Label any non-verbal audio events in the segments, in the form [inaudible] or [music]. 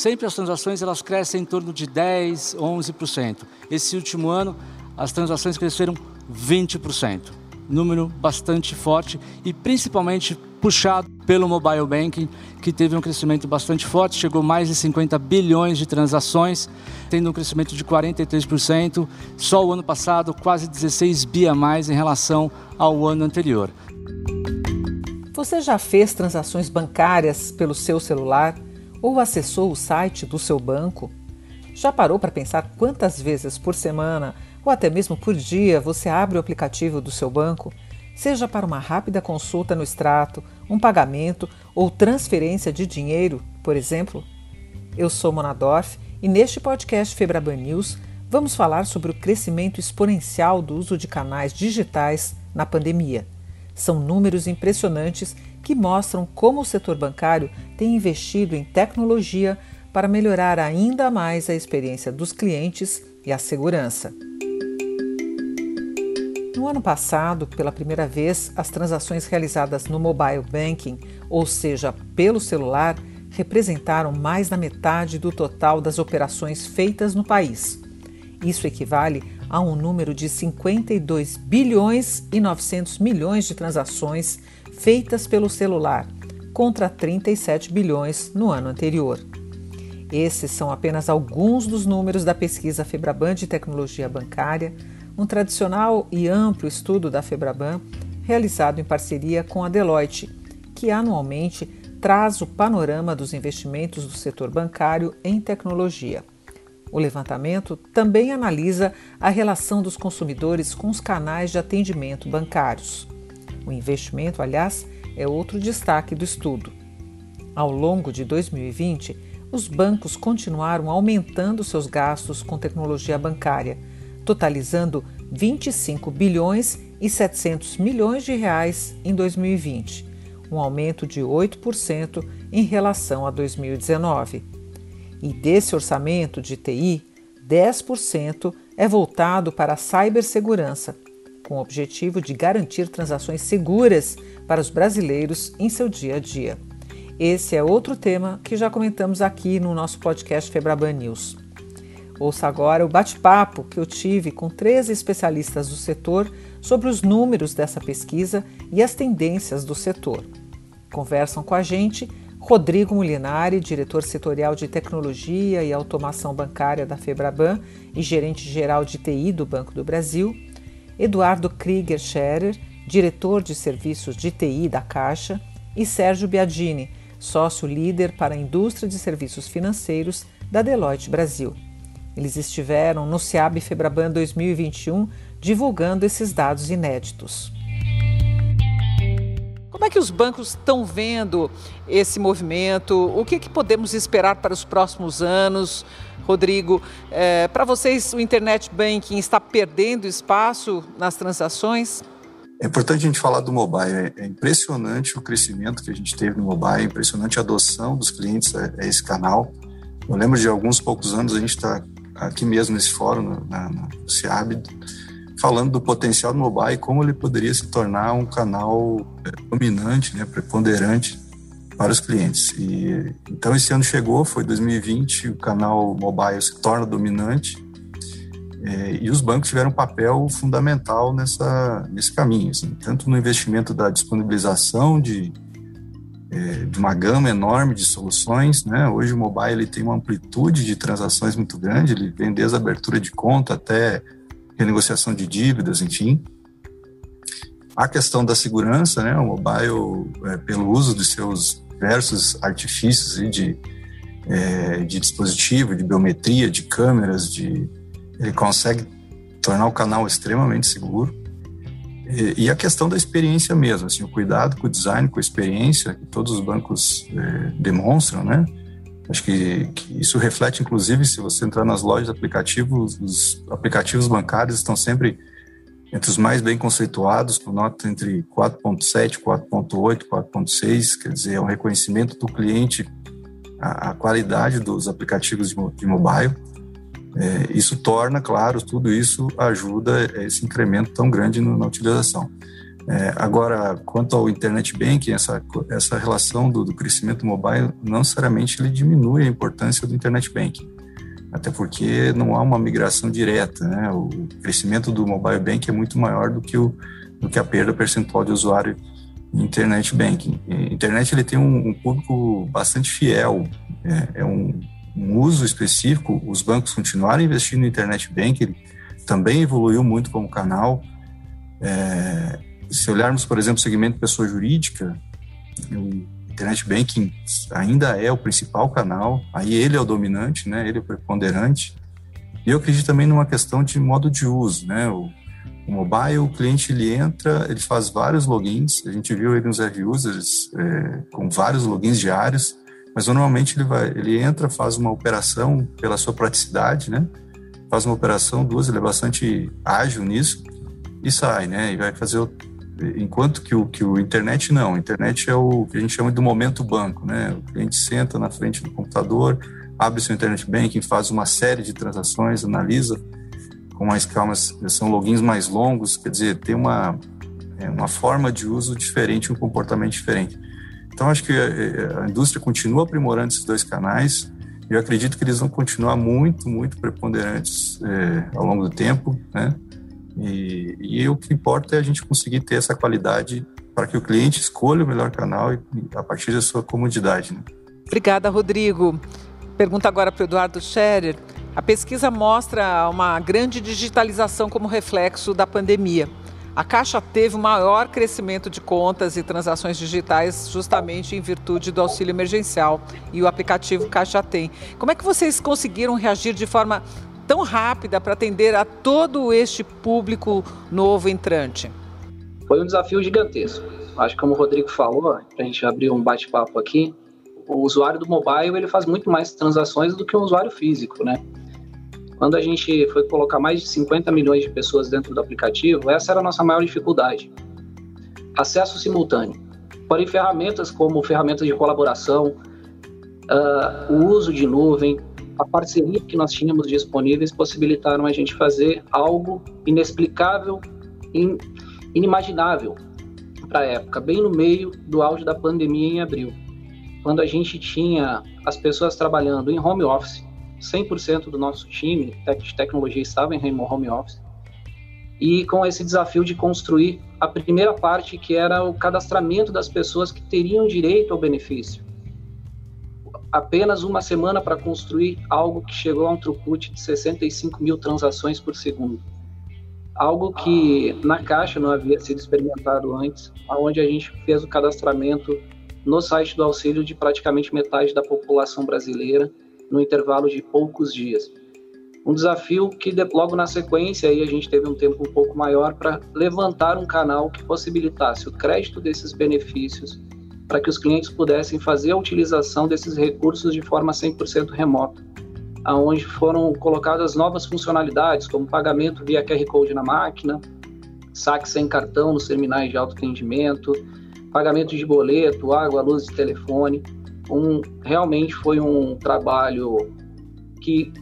sempre as transações elas crescem em torno de 10, 11%. Esse último ano, as transações cresceram 20%. Número bastante forte e principalmente puxado pelo mobile banking, que teve um crescimento bastante forte, chegou mais de 50 bilhões de transações, tendo um crescimento de 43%. Só o ano passado, quase 16 bi a mais em relação ao ano anterior. Você já fez transações bancárias pelo seu celular ou acessou o site do seu banco? Já parou para pensar quantas vezes por semana ou até mesmo por dia você abre o aplicativo do seu banco? Seja para uma rápida consulta no extrato, um pagamento ou transferência de dinheiro, por exemplo? Eu sou Mona Dorf e neste podcast Febraban News vamos falar sobre o crescimento exponencial do uso de canais digitais na pandemia. São números impressionantes que mostram como o setor bancário tem investido em tecnologia para melhorar ainda mais a experiência dos clientes e a segurança. No ano passado, pela primeira vez, as transações realizadas no mobile banking, ou seja, pelo celular, representaram mais da metade do total das operações feitas no país. Isso equivale a um número de 52 bilhões e 900 milhões de transações feitas pelo celular, contra 37 bilhões no ano anterior. Esses são apenas alguns dos números da pesquisa Febraban de Tecnologia Bancária, um tradicional e amplo estudo da Febraban realizado em parceria com a Deloitte, que anualmente traz o panorama dos investimentos do setor bancário em tecnologia. O levantamento também analisa a relação dos consumidores com os canais de atendimento bancários. O investimento, aliás, é outro destaque do estudo. Ao longo de 2020, os bancos continuaram aumentando seus gastos com tecnologia bancária totalizando 25 bilhões e 700 milhões de reais em 2020, um aumento de 8% em relação a 2019. E desse orçamento de TI, 10% é voltado para a cibersegurança, com o objetivo de garantir transações seguras para os brasileiros em seu dia a dia. Esse é outro tema que já comentamos aqui no nosso podcast Febraban News. Ouça agora o bate-papo que eu tive com três especialistas do setor sobre os números dessa pesquisa e as tendências do setor. Conversam com a gente Rodrigo Molinari, diretor setorial de tecnologia e automação bancária da Febraban e gerente geral de TI do Banco do Brasil, Eduardo Krieger Scherer, diretor de serviços de TI da Caixa, e Sérgio Biadini, sócio líder para a indústria de serviços financeiros da Deloitte Brasil. Eles estiveram no SEAB Febraban 2021 divulgando esses dados inéditos. É que os bancos estão vendo esse movimento? O que, que podemos esperar para os próximos anos? Rodrigo, é, para vocês o internet banking está perdendo espaço nas transações? É importante a gente falar do mobile. É impressionante o crescimento que a gente teve no mobile, é impressionante a adoção dos clientes a, a esse canal. Eu lembro de alguns poucos anos a gente está aqui mesmo nesse fórum, na, no CIAB, falando do potencial do mobile como ele poderia se tornar um canal é, dominante, né, preponderante para os clientes. E, então esse ano chegou, foi 2020, o canal mobile se torna dominante é, e os bancos tiveram um papel fundamental nessa, nesse caminho, assim, tanto no investimento da disponibilização de é, de uma gama enorme de soluções. Né? Hoje o mobile ele tem uma amplitude de transações muito grande, ele vem desde a abertura de conta até renegociação de dívidas, enfim. A questão da segurança, né? o mobile, é, pelo uso dos seus diversos artifícios de, é, de dispositivo, de biometria, de câmeras, de, ele consegue tornar o canal extremamente seguro. E, e, a questão da experiência mesmo, assim, o cuidado com o design, com a experiência que todos os bancos é, demonstram, né? Acho que, que, isso reflete, inclusive, se você entrar nas lojas de aplicativos, os aplicativos bancários estão sempre entre os mais bem conceituados, com nota entre 4.7, 4.8, 4.6, quer dizer, é um reconhecimento do cliente a, a qualidade dos aplicativos de, de mobile. É, isso torna, claro, tudo isso ajuda esse incremento tão grande no, na utilização. É, agora, quanto ao internet banking, essa, essa relação do, do crescimento mobile, não necessariamente ele diminui a importância do internet banking até porque não há uma migração direta, né? O crescimento do mobile banking é muito maior do que, o, do que a perda percentual de usuário em internet banking. A internet ele tem um, um público bastante fiel, é, é um, um, uso específico. Os bancos continuaram investindo no internet banking, também evoluiu muito como canal. É, se olharmos, por exemplo, o segmento pessoa jurídica, internet banking ainda é o principal canal, aí ele é o dominante, né? Ele é o preponderante. E eu acredito também numa questão de modo de uso, né? O, o mobile, o cliente ele entra, ele faz vários logins. A gente viu ele nos heavy users é, com vários logins diários, mas normalmente ele vai, ele entra, faz uma operação pela sua praticidade, né? Faz uma operação, duas, ele é bastante ágil nisso e sai, né? E vai fazer enquanto que o, que o internet não, a internet é o que a gente chama de momento banco, né? O cliente senta na frente do computador, abre seu internet banking, faz uma série de transações, analisa com mais calma, são logins mais longos, quer dizer, tem uma, é, uma forma de uso diferente, um comportamento diferente. Então, acho que a, é, é, a indústria continua aprimorando esses dois canais, eu acredito que eles vão continuar muito, muito preponderantes é, ao longo do tempo, né? E, e o que importa é a gente conseguir ter essa qualidade para que o cliente escolha o melhor canal e, a partir da sua comodidade. Né? Obrigada, Rodrigo. Pergunta agora para o Eduardo Scherer. A pesquisa mostra uma grande digitalização como reflexo da pandemia. A Caixa teve o maior crescimento de contas e transações digitais justamente em virtude do auxílio emergencial e o aplicativo Caixa Tem. Como é que vocês conseguiram reagir de forma tão rápida para atender a todo este público novo entrante? Foi um desafio gigantesco. Acho que como o Rodrigo falou, para a gente abrir um bate-papo aqui, o usuário do mobile ele faz muito mais transações do que o usuário físico, né? Quando a gente foi colocar mais de 50 milhões de pessoas dentro do aplicativo, essa era a nossa maior dificuldade. Acesso simultâneo. Porém, ferramentas como ferramentas de colaboração, uh, o uso de nuvem, a parceria que nós tínhamos disponíveis possibilitaram a gente fazer algo inexplicável, in, inimaginável para a época, bem no meio do auge da pandemia em abril, quando a gente tinha as pessoas trabalhando em home office, 100% do nosso time de tecnologia estava em home office, e com esse desafio de construir a primeira parte, que era o cadastramento das pessoas que teriam direito ao benefício apenas uma semana para construir algo que chegou a um throughput de 65 mil transações por segundo. Algo que na caixa não havia sido experimentado antes, onde a gente fez o cadastramento no site do auxílio de praticamente metade da população brasileira no intervalo de poucos dias. Um desafio que logo na sequência aí a gente teve um tempo um pouco maior para levantar um canal que possibilitasse o crédito desses benefícios para que os clientes pudessem fazer a utilização desses recursos de forma 100% remota, aonde foram colocadas novas funcionalidades, como pagamento via QR Code na máquina, saque sem cartão nos terminais de autoatendimento, pagamento de boleto, água, luz e telefone. Um, realmente foi um trabalho que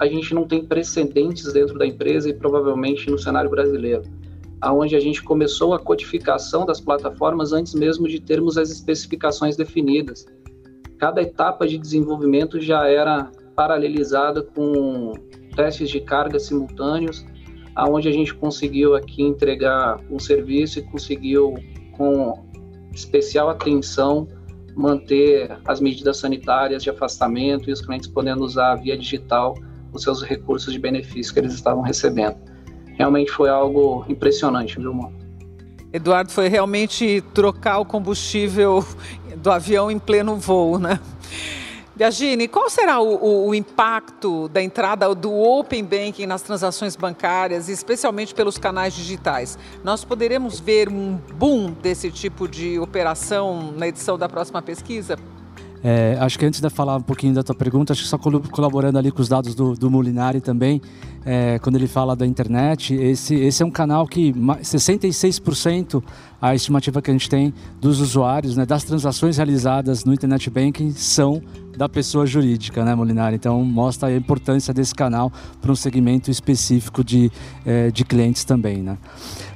a gente não tem precedentes dentro da empresa e provavelmente no cenário brasileiro aonde a gente começou a codificação das plataformas antes mesmo de termos as especificações definidas. Cada etapa de desenvolvimento já era paralelizada com testes de carga simultâneos, aonde a gente conseguiu aqui entregar um serviço e conseguiu com especial atenção manter as medidas sanitárias de afastamento e os clientes podendo usar via digital os seus recursos de benefício que eles estavam recebendo realmente foi algo impressionante, viu, mano? Eduardo, foi realmente trocar o combustível do avião em pleno voo, né? Biagini, qual será o, o, o, impacto da entrada do Open Banking nas transações bancárias, especialmente pelos canais digitais? Nós poderemos ver um boom desse tipo de operação na edição da próxima pesquisa? É, acho que antes de falar um pouquinho da tua pergunta, acho que só colaborando ali com os dados do, do Molinari também, é, quando ele fala da internet, esse, esse é um canal que 66% a estimativa que a gente tem dos usuários, né, das transações realizadas no Internet Banking são da pessoa jurídica, né, Molinari? Então mostra a importância desse canal para um segmento específico de, é, de clientes também, né?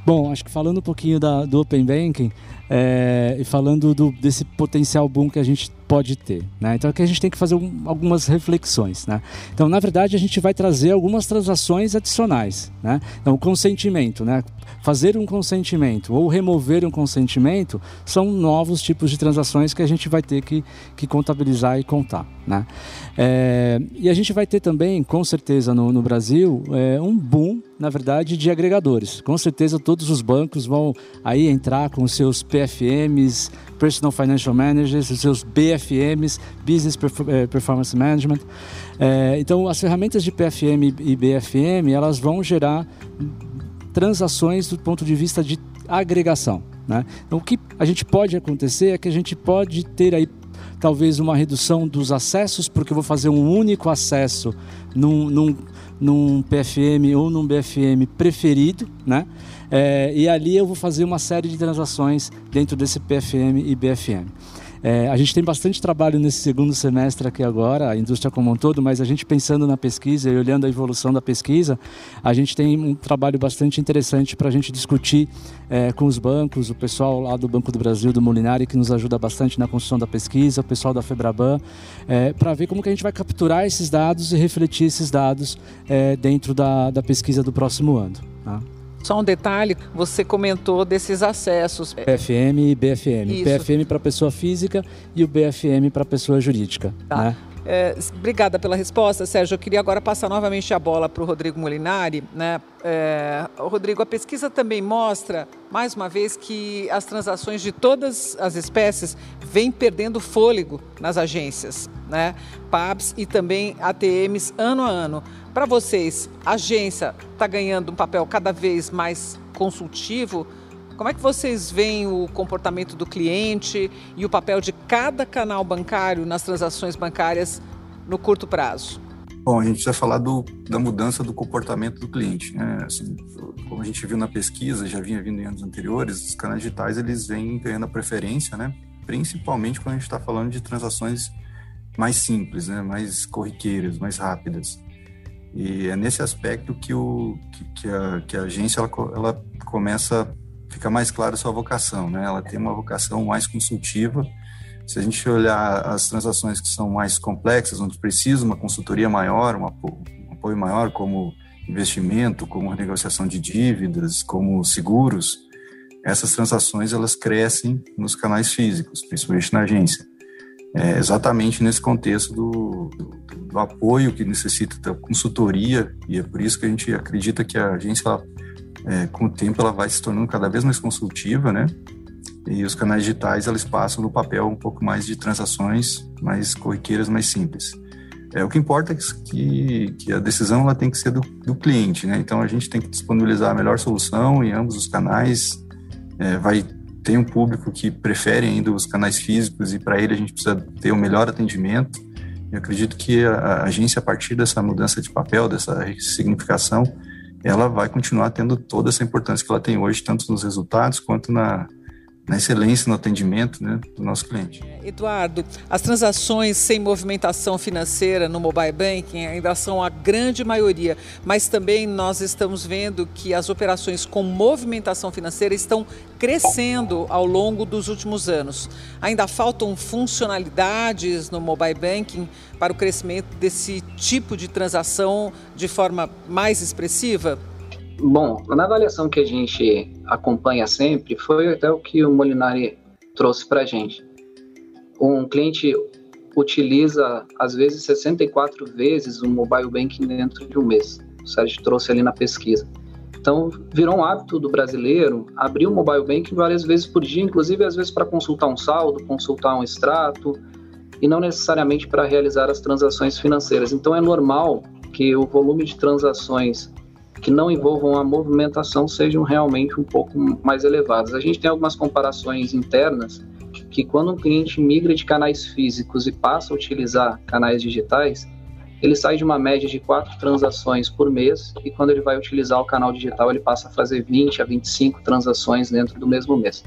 Bom, acho que falando um pouquinho da, do Open Banking é, e falando do, desse potencial boom que a gente pode ter. Né? Então aqui a gente tem que fazer um, algumas reflexões. Né? Então, na verdade, a gente vai trazer algumas transações adicionais. Né? Então, o consentimento, né? fazer um consentimento ou remover um consentimento são novos tipos de transações que a gente vai ter que, que contabilizar e contar. Né? É, e a gente vai ter também, com certeza, no, no Brasil, é, um boom, na verdade, de agregadores. Com certeza todos os bancos vão aí entrar com seus PFMs, Personal Financial Managers, os seus BFMs, Business eh, Performance Management. É, então, as ferramentas de PFM e BFM, elas vão gerar transações do ponto de vista de agregação. Né? Então, o que a gente pode acontecer é que a gente pode ter aí talvez uma redução dos acessos, porque eu vou fazer um único acesso num, num, num PFM ou num BFM preferido, né? É, e ali eu vou fazer uma série de transações dentro desse PFM e BFM. É, a gente tem bastante trabalho nesse segundo semestre aqui agora, a indústria como um todo, mas a gente pensando na pesquisa e olhando a evolução da pesquisa, a gente tem um trabalho bastante interessante para a gente discutir é, com os bancos, o pessoal lá do Banco do Brasil, do Molinari, que nos ajuda bastante na construção da pesquisa, o pessoal da Febraban, é, para ver como que a gente vai capturar esses dados e refletir esses dados é, dentro da, da pesquisa do próximo ano. Tá? Só um detalhe, você comentou desses acessos. PFM e BFM. Isso. PFM para pessoa física e o BFM para pessoa jurídica. Tá. Né? É, obrigada pela resposta, Sérgio. Eu queria agora passar novamente a bola para o Rodrigo Molinari. Né? É, Rodrigo, a pesquisa também mostra, mais uma vez, que as transações de todas as espécies vêm perdendo fôlego nas agências, né? PABs e também ATMs ano a ano. Para vocês, a agência está ganhando um papel cada vez mais consultivo? Como é que vocês veem o comportamento do cliente e o papel de cada canal bancário nas transações bancárias no curto prazo? Bom, a gente vai falar do, da mudança do comportamento do cliente. Né? Assim, como a gente viu na pesquisa, já vinha vindo em anos anteriores, os canais digitais eles vêm ganhando a preferência, né? principalmente quando a gente está falando de transações mais simples, né? mais corriqueiras, mais rápidas. E é nesse aspecto que, o, que, que, a, que a agência ela, ela começa fica mais claro sua vocação, né? Ela tem uma vocação mais consultiva. Se a gente olhar as transações que são mais complexas, onde precisa uma consultoria maior, um apoio maior, como investimento, como renegociação de dívidas, como seguros, essas transações elas crescem nos canais físicos, principalmente na agência. É exatamente nesse contexto do, do, do, apoio que necessita da consultoria, e é por isso que a gente acredita que a agência ela é, com o tempo ela vai se tornando cada vez mais consultiva, né? E os canais digitais eles passam no papel um pouco mais de transações mais corriqueiras, mais simples. É, o que importa é que, que a decisão ela tem que ser do, do, cliente, né? Então a gente tem que disponibilizar a melhor solução em ambos os canais. É, vai ter um público que prefere ainda os canais físicos e para ele a gente precisa ter o um melhor atendimento. Eu acredito que a, a agência, a partir dessa mudança de papel, dessa significação, ela vai continuar tendo toda essa importância que ela tem hoje, tanto nos resultados quanto na, na excelência no atendimento né, do nosso cliente. Eduardo, as transações sem movimentação financeira no mobile banking ainda são a grande maioria, mas também nós estamos vendo que as operações com movimentação financeira estão crescendo ao longo dos últimos anos. Ainda faltam funcionalidades no mobile banking para o crescimento desse tipo de transação de forma mais expressiva? Bom, na avaliação que a gente acompanha sempre, foi até o que o Molinari trouxe para a gente. Um cliente utiliza, às vezes, 64 vezes o mobile banking dentro de um mês. O Sérgio trouxe ali na pesquisa. Então, virou um hábito do brasileiro abrir o mobile banking várias vezes por dia, inclusive às vezes para consultar um saldo, consultar um extrato, e não necessariamente para realizar as transações financeiras. Então, é normal que o volume de transações que não envolvam a movimentação sejam realmente um pouco mais elevadas. A gente tem algumas comparações internas que quando um cliente migra de canais físicos e passa a utilizar canais digitais, ele sai de uma média de quatro transações por mês e quando ele vai utilizar o canal digital ele passa a fazer 20 a 25 transações dentro do mesmo mês.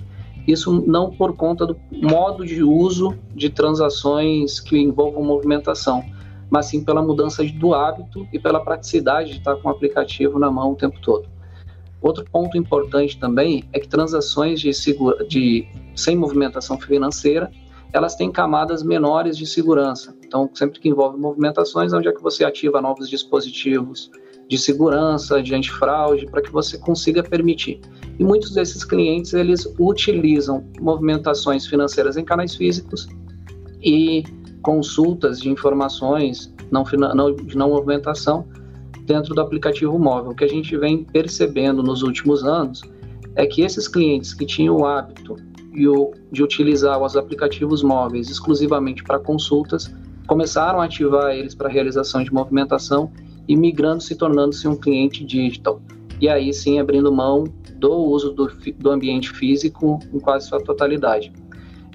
Isso não por conta do modo de uso de transações que envolvam movimentação, mas sim pela mudança do hábito e pela praticidade de estar com o aplicativo na mão o tempo todo. Outro ponto importante também é que transações de, segura, de sem movimentação financeira elas têm camadas menores de segurança. Então, sempre que envolve movimentações, onde é que você ativa novos dispositivos de segurança, de antifraude, para que você consiga permitir. E muitos desses clientes, eles utilizam movimentações financeiras em canais físicos e consultas de informações não, não, de não movimentação dentro do aplicativo móvel. O que a gente vem percebendo nos últimos anos é que esses clientes que tinham o hábito de utilizar os aplicativos móveis exclusivamente para consultas começaram a ativar eles para realização de movimentação e migrando, se tornando-se um cliente digital. E aí sim abrindo mão do uso do, do ambiente físico em quase sua totalidade.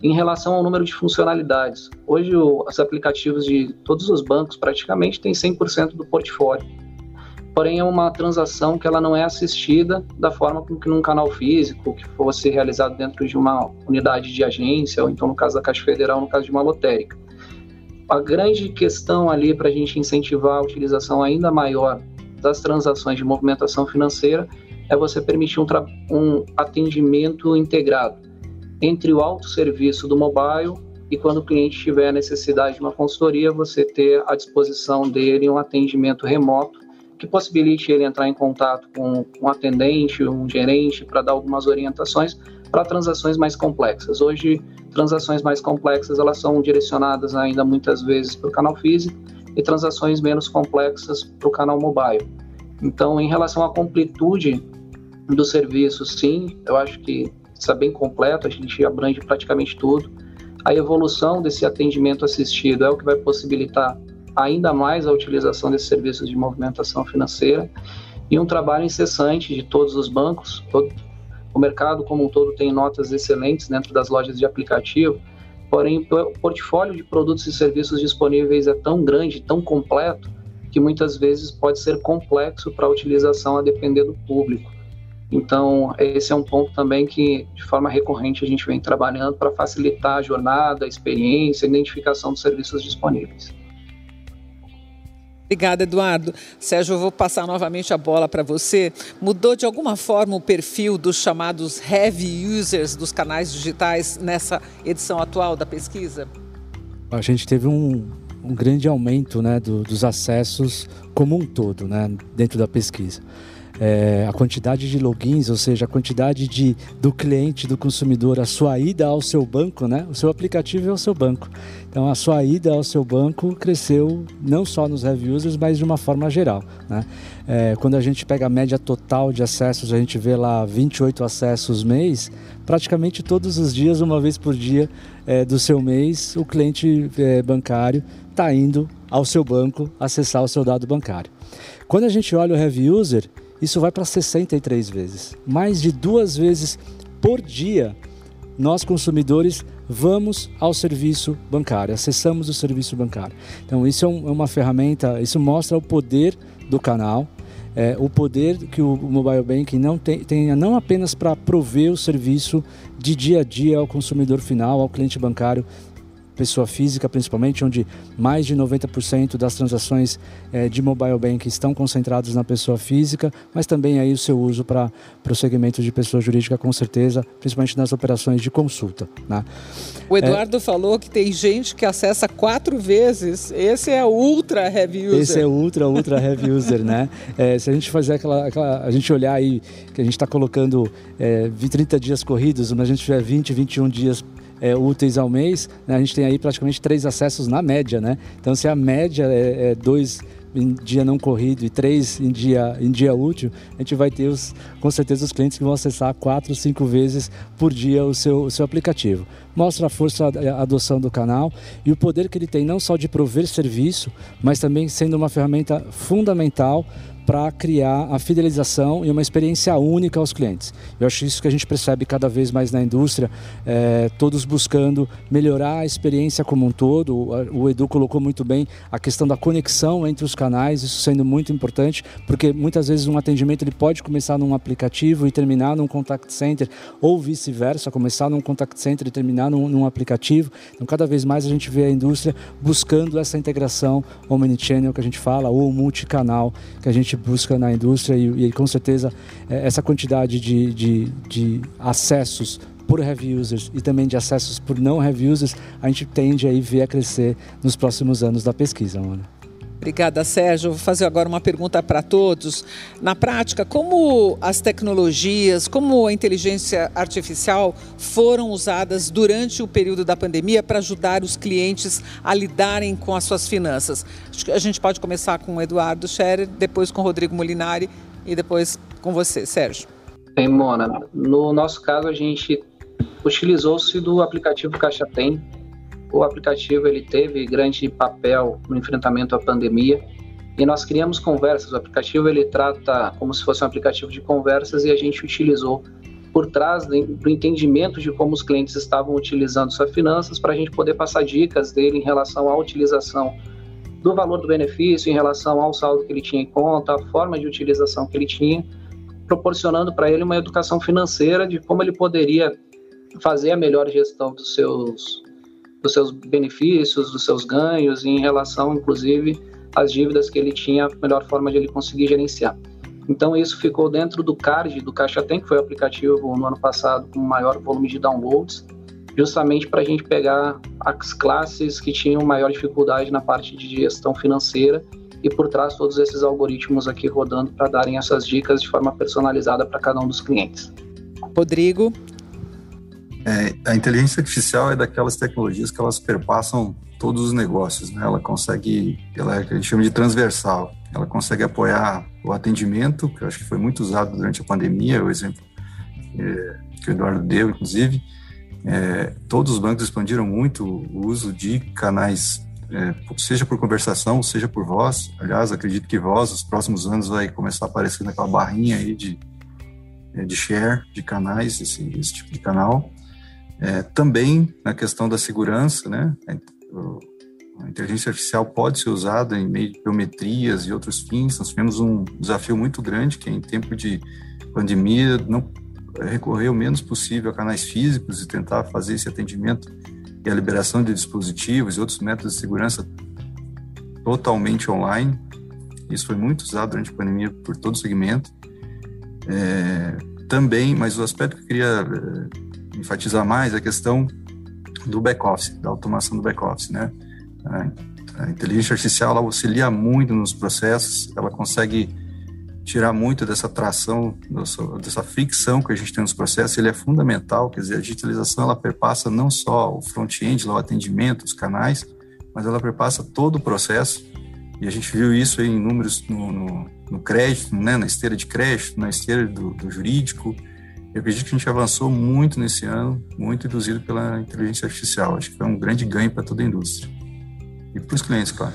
Em relação ao número de funcionalidades, hoje os aplicativos de todos os bancos praticamente têm 100% do portfólio. Porém, é uma transação que ela não é assistida da forma como que num canal físico, que fosse realizado dentro de uma unidade de agência, ou então no caso da Caixa Federal, no caso de uma lotérica. A grande questão ali para a gente incentivar a utilização ainda maior das transações de movimentação financeira é você permitir um, um atendimento integrado entre o autosserviço do mobile e quando o cliente tiver necessidade de uma consultoria, você ter à disposição dele um atendimento remoto que possibilite ele entrar em contato com um atendente, um gerente, para dar algumas orientações para transações mais complexas. Hoje, transações mais complexas elas são direcionadas ainda muitas vezes para o canal físico e transações menos complexas para o canal mobile. Então, em relação à completude do serviço, sim, eu acho que está bem completo, a gente abrange praticamente tudo. A evolução desse atendimento assistido é o que vai possibilitar ainda mais a utilização desses serviços de movimentação financeira e um trabalho incessante de todos os bancos. Todo, o mercado como um todo tem notas excelentes dentro das lojas de aplicativo, porém o portfólio de produtos e serviços disponíveis é tão grande, tão completo, que muitas vezes pode ser complexo para a utilização a depender do público. Então, esse é um ponto também que, de forma recorrente, a gente vem trabalhando para facilitar a jornada, a experiência, a identificação dos serviços disponíveis. Obrigada, Eduardo. Sérgio, eu vou passar novamente a bola para você. Mudou de alguma forma o perfil dos chamados heavy users dos canais digitais nessa edição atual da pesquisa? A gente teve um, um grande aumento né, do, dos acessos como um todo né, dentro da pesquisa é, a quantidade de logins, ou seja, a quantidade de, do cliente, do consumidor, a sua ida ao seu banco, né? O seu aplicativo é o seu banco. Então, a sua ida ao seu banco cresceu não só nos heavy users, mas de uma forma geral. Né? É, quando a gente pega a média total de acessos, a gente vê lá 28 acessos mês, praticamente todos os dias, uma vez por dia é, do seu mês, o cliente é, bancário está indo ao seu banco acessar o seu dado bancário. Quando a gente olha o heavy user, isso vai para 63 vezes. Mais de duas vezes por dia, nós consumidores vamos ao serviço bancário, acessamos o serviço bancário. Então, isso é, é uma ferramenta, isso mostra o poder do canal, é, o poder que o mobile banking não tem, tem não apenas para prover o serviço de dia a dia ao consumidor final, ao cliente bancário, pessoa física, principalmente, onde mais de 90% das transações é, de mobile banking estão concentradas na pessoa física, mas também aí o seu uso para o segmento de pessoa jurídica, com certeza, principalmente nas operações de consulta. Né? O Eduardo é, falou que tem gente que acessa quatro vezes. Esse é ultra heavy user. Esse é ultra, ultra heavy user, né? É, se a gente fazer aquela, aquela, a gente olhar aí que a gente está colocando é, 30 dias corridos, mas a gente tiver 20, 21 dias é, úteis ao mês, né, a gente tem aí praticamente três acessos na média, né? Então, se a média é, é dois em dia não corrido e três em dia, em dia útil, a gente vai ter os, com certeza os clientes que vão acessar quatro, cinco vezes por dia o seu, o seu aplicativo. Mostra a força, a adoção do canal e o poder que ele tem não só de prover serviço, mas também sendo uma ferramenta fundamental para criar a fidelização e uma experiência única aos clientes. Eu acho isso que a gente percebe cada vez mais na indústria, é, todos buscando melhorar a experiência como um todo. O Edu colocou muito bem a questão da conexão entre os canais, isso sendo muito importante, porque muitas vezes um atendimento ele pode começar num aplicativo e terminar num contact center, ou vice-versa, começar num contact center e terminar num, num, aplicativo. Então, cada vez mais a gente vê a indústria buscando essa integração omnichannel que a gente fala, ou multicanal que a gente gente busca na indústria e, e com certeza é, essa quantidade de, de, de acessos por heavy users e também de acessos por não heavy users, a gente tende a ver a crescer nos próximos anos da pesquisa. Mano. Obrigada, Sérgio. Vou fazer agora uma pergunta para todos. Na prática, como as tecnologias, como a inteligência artificial foram usadas durante o período da pandemia para ajudar os clientes a lidarem com as suas finanças? A gente pode começar com o Eduardo Scherer, depois com o Rodrigo Molinari e depois com você, Sérgio. Bem, Mona, no nosso caso a gente utilizou-se do aplicativo Caixa Tem o aplicativo ele teve grande papel no enfrentamento à pandemia e nós criamos conversas. O aplicativo ele trata como se fosse um aplicativo de conversas e a gente utilizou por trás do entendimento de como os clientes estavam utilizando suas finanças para a gente poder passar dicas dele em relação à utilização do valor do benefício, em relação ao saldo que ele tinha em conta, a forma de utilização que ele tinha, proporcionando para ele uma educação financeira de como ele poderia fazer a melhor gestão dos seus dos seus benefícios, dos seus ganhos, em relação, inclusive, às dívidas que ele tinha, a melhor forma de ele conseguir gerenciar. Então, isso ficou dentro do CARD, do Caixa Tem, que foi o aplicativo no ano passado com maior volume de downloads, justamente para a gente pegar as classes que tinham maior dificuldade na parte de gestão financeira e por trás todos esses algoritmos aqui rodando para darem essas dicas de forma personalizada para cada um dos clientes. Rodrigo, é, a inteligência artificial é daquelas tecnologias que elas perpassam todos os negócios, né? Ela consegue, ela é a gente chama de transversal. Ela consegue apoiar o atendimento, que eu acho que foi muito usado durante a pandemia, o exemplo é, que o Eduardo deu, inclusive. É, todos os bancos expandiram muito o uso de canais, é, seja por conversação, seja por voz. Aliás, acredito que voz, nos próximos anos, vai começar a aparecer naquela barrinha aí de, é, de share de canais, esse, esse tipo de canal. É, também na questão da segurança, né? A inteligência artificial pode ser usada em meio de biometrias e outros fins. Nós tivemos um desafio muito grande, que é em tempo de pandemia, não recorrer o menos possível a canais físicos e tentar fazer esse atendimento e a liberação de dispositivos e outros métodos de segurança totalmente online. Isso foi muito usado durante a pandemia por todo o segmento. É, também, mas o aspecto que eu queria é, enfatizar mais a questão do back-office, da automação do back-office, né? A inteligência artificial auxilia muito nos processos, ela consegue tirar muito dessa tração, dessa fricção que a gente tem nos processos, ele é fundamental, quer dizer, a digitalização ela perpassa não só o front-end, o atendimento, os canais, mas ela perpassa todo o processo, e a gente viu isso em números no, no, no crédito, né, na esteira de crédito, na esteira do, do jurídico, eu acredito que a gente avançou muito nesse ano, muito induzido pela inteligência artificial. Acho que foi um grande ganho para toda a indústria. E para os clientes, claro.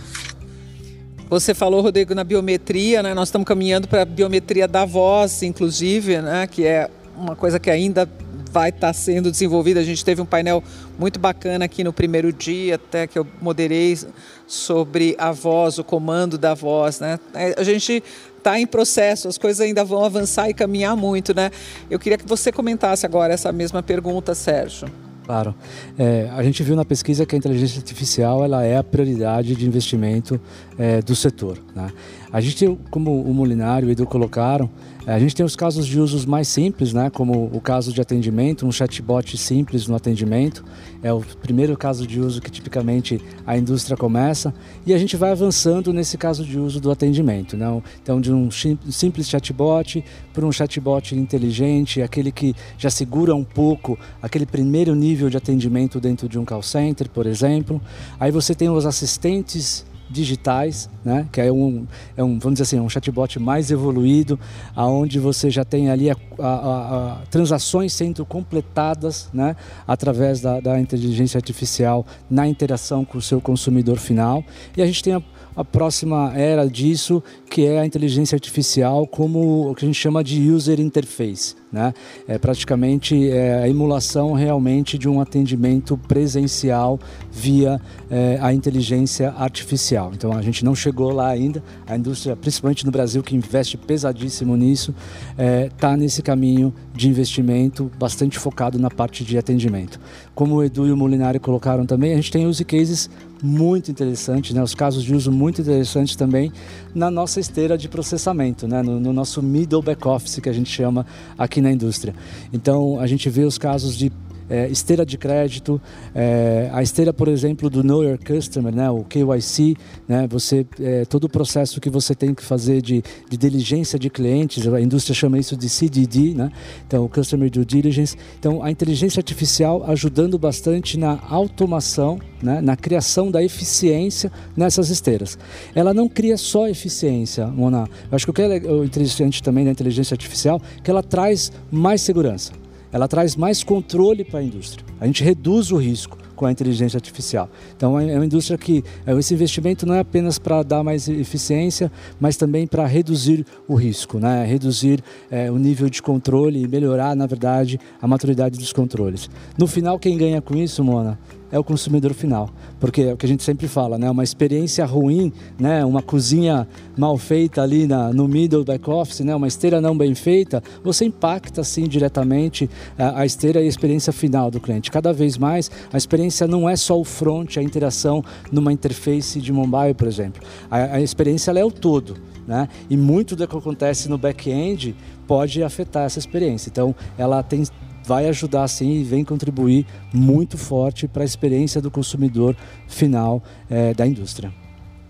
Você falou, Rodrigo, na biometria, né? Nós estamos caminhando para a biometria da voz, inclusive, né? Que é uma coisa que ainda vai estar tá sendo desenvolvida. A gente teve um painel muito bacana aqui no primeiro dia, até que eu moderei sobre a voz, o comando da voz, né? É, a gente está em processo, as coisas ainda vão avançar e caminhar muito, né? Eu queria que você comentasse agora essa mesma pergunta, Sérgio. Claro. É, a gente viu na pesquisa que a inteligência artificial ela é a prioridade de investimento é, do setor. Né? A gente, como o Molinário e o Edu colocaram, é, a gente tem os casos de usos mais simples, né? como o caso de atendimento, um chatbot simples no atendimento. É o primeiro caso de uso que tipicamente a indústria começa. E a gente vai avançando nesse caso de uso do atendimento. Né? Então, de um simples chatbot para um chatbot inteligente, aquele que já segura um pouco aquele primeiro nível de atendimento dentro de um call center, por exemplo. Aí você tem os assistentes digitais, né? que é um, é um, vamos dizer assim, um chatbot mais evoluído, aonde você já tem ali a, a, a, transações sendo completadas né? através da, da, inteligência artificial na interação com o seu consumidor final. E a gente tem a, a próxima era disso, que é a inteligência artificial como o que a gente chama de user interface. Né? É praticamente é, a emulação realmente de um atendimento presencial via é, a inteligência artificial. Então a gente não chegou lá ainda. A indústria, principalmente no Brasil, que investe pesadíssimo nisso, está é, tá nesse caminho de investimento bastante focado na parte de atendimento. Como o Edu e o Molinari colocaram também, a gente tem use cases muito interessantes, né? os casos de uso muito interessantes também na nossa esteira de processamento, né? no, no nosso middle back office que a gente chama aqui na indústria. Então a gente vê os casos de é, esteira de crédito, é, a esteira, por exemplo, do Know Your Customer, né, o KYC, né, você, é, todo o processo que você tem que fazer de, de diligência de clientes, a indústria chama isso de CDD, né, então Customer Due Diligence. Então a inteligência artificial ajudando bastante na automação, né, na criação da eficiência nessas esteiras. Ela não cria só eficiência, Mona. Eu acho que o que é interessante também da inteligência artificial é que ela traz mais segurança ela traz mais controle para a indústria. A gente reduz o risco com a inteligência artificial. Então é uma indústria que é, esse investimento não é apenas para dar mais eficiência, mas também para reduzir o risco, né? reduzir é, o nível de controle e melhorar, na verdade, a maturidade dos controles. No final, quem ganha com isso, Mona, é o consumidor final, porque é o que a gente sempre fala, né? Uma experiência ruim, né? Uma cozinha mal feita ali na, no middle back office, né? Uma esteira não bem feita, você impacta sim diretamente a, a esteira e a experiência final do cliente. Cada vez mais a experiência não é só o front, a interação numa interface de mobile, por exemplo. A, a experiência é o todo. Né? E muito do que acontece no back-end pode afetar essa experiência. Então, ela tem vai ajudar sim e vem contribuir muito forte para a experiência do consumidor final é, da indústria.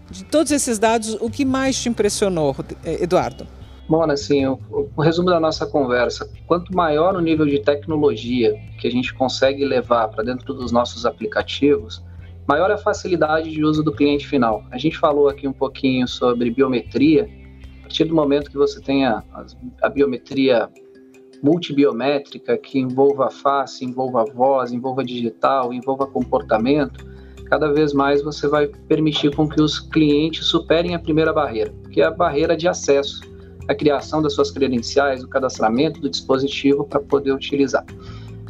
De todos esses dados, o que mais te impressionou, eh, Eduardo? Bom, assim, o, o, resumo da nossa conversa, quanto maior o nível de tecnologia que a gente consegue levar para dentro dos nossos aplicativos, maior a facilidade de uso do cliente final. A gente falou aqui um pouquinho sobre biometria. A partir do momento que você tem a, a biometria multibiométrica que envolva face, envolva voz, envolva digital, envolva comportamento, cada vez mais você vai permitir com que os clientes superem a primeira barreira, que é a barreira de acesso, a criação das suas credenciais, o cadastramento do dispositivo para poder utilizar.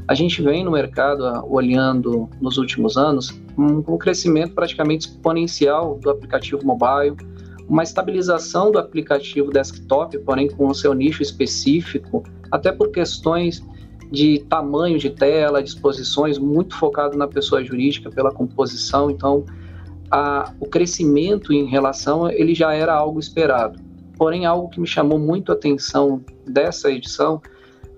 A gente vem no mercado ah, olhando nos últimos anos um, um crescimento praticamente exponencial do aplicativo mobile, uma estabilização do aplicativo desktop, porém com o seu nicho específico, até por questões de tamanho de tela, disposições, muito focado na pessoa jurídica pela composição. Então, a, o crescimento em relação ele já era algo esperado. Porém, algo que me chamou muito a atenção dessa edição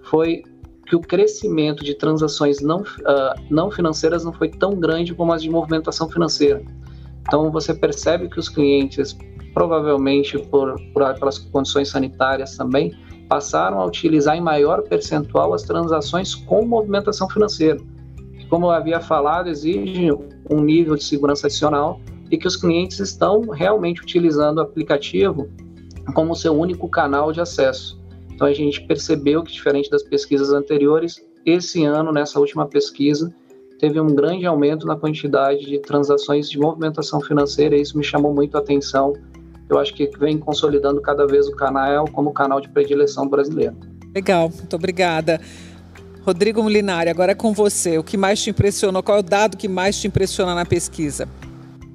foi que o crescimento de transações não, uh, não financeiras não foi tão grande como as de movimentação financeira. Então, você percebe que os clientes, provavelmente por, por pelas condições sanitárias também, passaram a utilizar em maior percentual as transações com movimentação financeira, como eu havia falado, exige um nível de segurança adicional e que os clientes estão realmente utilizando o aplicativo como seu único canal de acesso. Então a gente percebeu que, diferente das pesquisas anteriores, esse ano, nessa última pesquisa, teve um grande aumento na quantidade de transações de movimentação financeira e isso me chamou muito a atenção eu acho que vem consolidando cada vez o canal como canal de predileção brasileiro. Legal, muito obrigada. Rodrigo Molinari, agora é com você. O que mais te impressionou? Qual é o dado que mais te impressiona na pesquisa?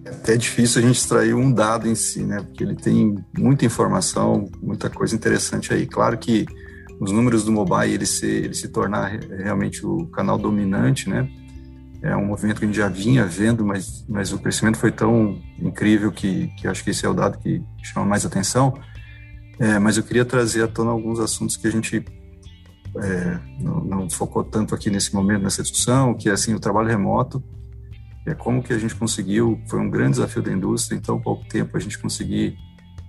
É até difícil a gente extrair um dado em si, né? Porque ele tem muita informação, muita coisa interessante aí. Claro que os números do mobile ele se, ele se tornar realmente o canal dominante, né? É um movimento que a gente já vinha vendo, mas, mas o crescimento foi tão incrível que, que acho que esse é o dado que chama mais atenção. É, mas eu queria trazer à tona alguns assuntos que a gente é, não, não, focou tanto aqui nesse momento, nessa discussão, que é assim, o trabalho remoto, é como que a gente conseguiu, foi um grande desafio da indústria, em tão pouco tempo a gente conseguir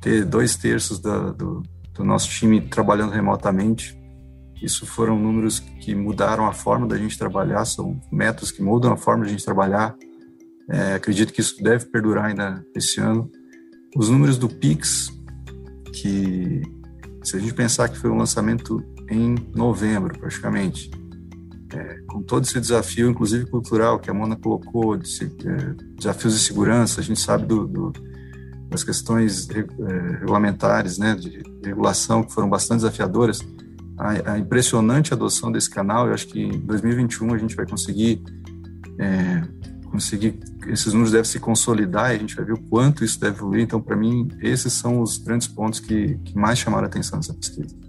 ter dois terços da, do, do nosso time trabalhando remotamente, isso foram números que mudaram a forma da gente trabalhar, são métodos que mudam a forma de a gente trabalhar. É, acredito que isso deve perdurar ainda esse ano. Os números do Pix, que se a gente pensar que foi um lançamento em novembro, praticamente, é, com todo esse desafio, inclusive cultural, que a Mona colocou, de, é, desafios de segurança, a gente sabe do, do, das questões é, regulamentares, né, de regulação, que foram bastante desafiadoras a, a, impressionante adoção desse canal. Eu acho que em 2021 a gente vai conseguir, é, conseguir, esses números devem se consolidar e a gente vai ver o quanto isso deve evoluir. Então, para mim, esses são os grandes pontos que, que mais chamaram a atenção nessa pesquisa.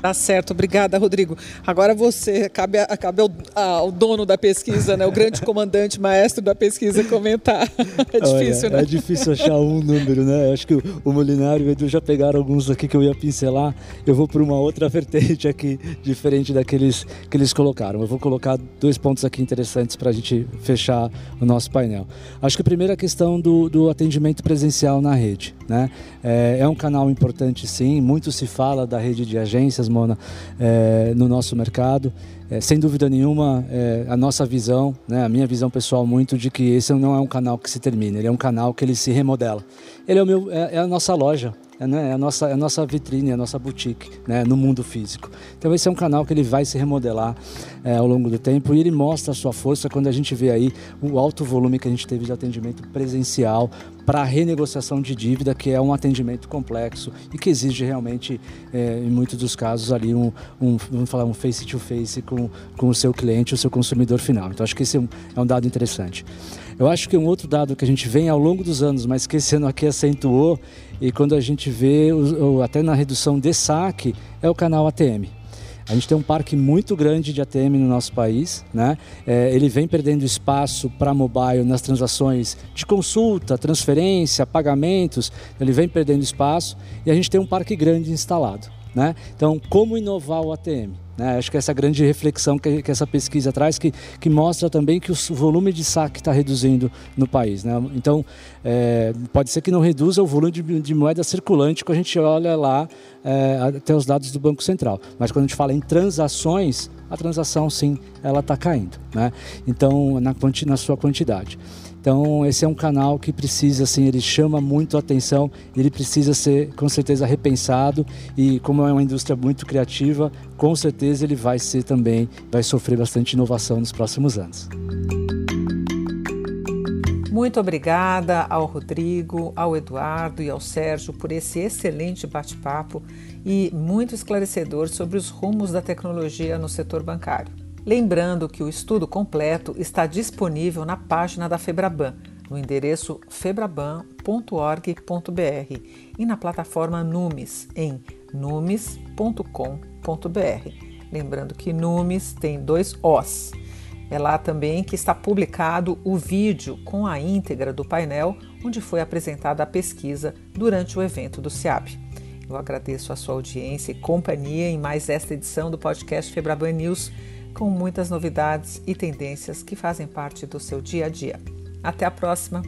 Tá certo, obrigada, Rodrigo. Agora você, cabe, cabe ao, ao, dono da pesquisa, né, o grande comandante, maestro da pesquisa, comentar. [laughs] É difícil, Olha, né? É difícil achar um número, né? Acho que o, o Molinário e o Edu já pegaram alguns aqui que eu ia pincelar. Eu vou para uma outra [laughs] vertente aqui, diferente daqueles que eles colocaram. Eu vou colocar dois pontos aqui interessantes para a gente fechar o nosso painel. Acho que a primeira questão do, do atendimento presencial na rede. Né? É, é um canal importante, sim. Muito se fala da rede de agências Mona, é, no nosso mercado. É, sem dúvida nenhuma, é, a nossa visão, né, a minha visão pessoal muito de que esse não é um canal que se termina, ele é um canal que ele se remodela. Ele é, meu, é, é a nossa loja, né, é, a, nossa, é a nossa vitrine, é a nossa boutique né, no mundo físico. Então esse é um canal que ele vai se remodelar é, ao longo do tempo e ele mostra a sua força quando a gente vê aí o alto volume que a gente teve de atendimento presencial para renegociação de dívida, que é um atendimento complexo e que exige realmente, é, em muitos dos casos, ali um, um, vamos falar, um face-to-face com, com o seu cliente, o seu consumidor final. Então, acho que esse é um, é um dado interessante. Eu acho que um outro dado que a gente vem ao longo dos anos, mas que esse ano aqui acentuou, e quando a gente vê, até na redução de saque, é o canal ATM. A gente tem um parque muito grande de ATM no nosso país, né? É, ele vem perdendo espaço para mobile nas transações de consulta, transferência, pagamentos, ele vem perdendo espaço e a gente tem um parque grande instalado, né? Então, como inovar o ATM? Né? Acho que essa grande reflexão que, que, essa pesquisa traz, que, que mostra também que o volume de saque está reduzindo no país. Né? Então, é, pode ser que não reduza o volume de, de, moeda circulante quando a gente olha lá é, até os dados do Banco Central. Mas quando a gente fala em transações, a transação sim, ela está caindo. Né? Então, na, na sua quantidade. Então, esse é um canal que precisa, assim, ele chama muito a atenção, ele precisa ser, com certeza, repensado e como é uma indústria muito criativa, com certeza ele vai ser também, vai sofrer bastante inovação nos próximos anos. Muito obrigada ao Rodrigo, ao Eduardo e ao Sérgio por esse excelente bate-papo e muito esclarecedor sobre os rumos da tecnologia no setor bancário. Lembrando que o estudo completo está disponível na página da Febraban, no endereço febraban.org.br e na plataforma Numes, em numes.com.br. Lembrando que Numes tem dois Os. É lá também que está publicado o vídeo com a íntegra do painel onde foi apresentada a pesquisa durante o evento do SEAB. Eu agradeço a sua audiência e companhia em mais esta edição do podcast Febraban News com muitas novidades e tendências que fazem parte do seu dia a dia. Até a próxima!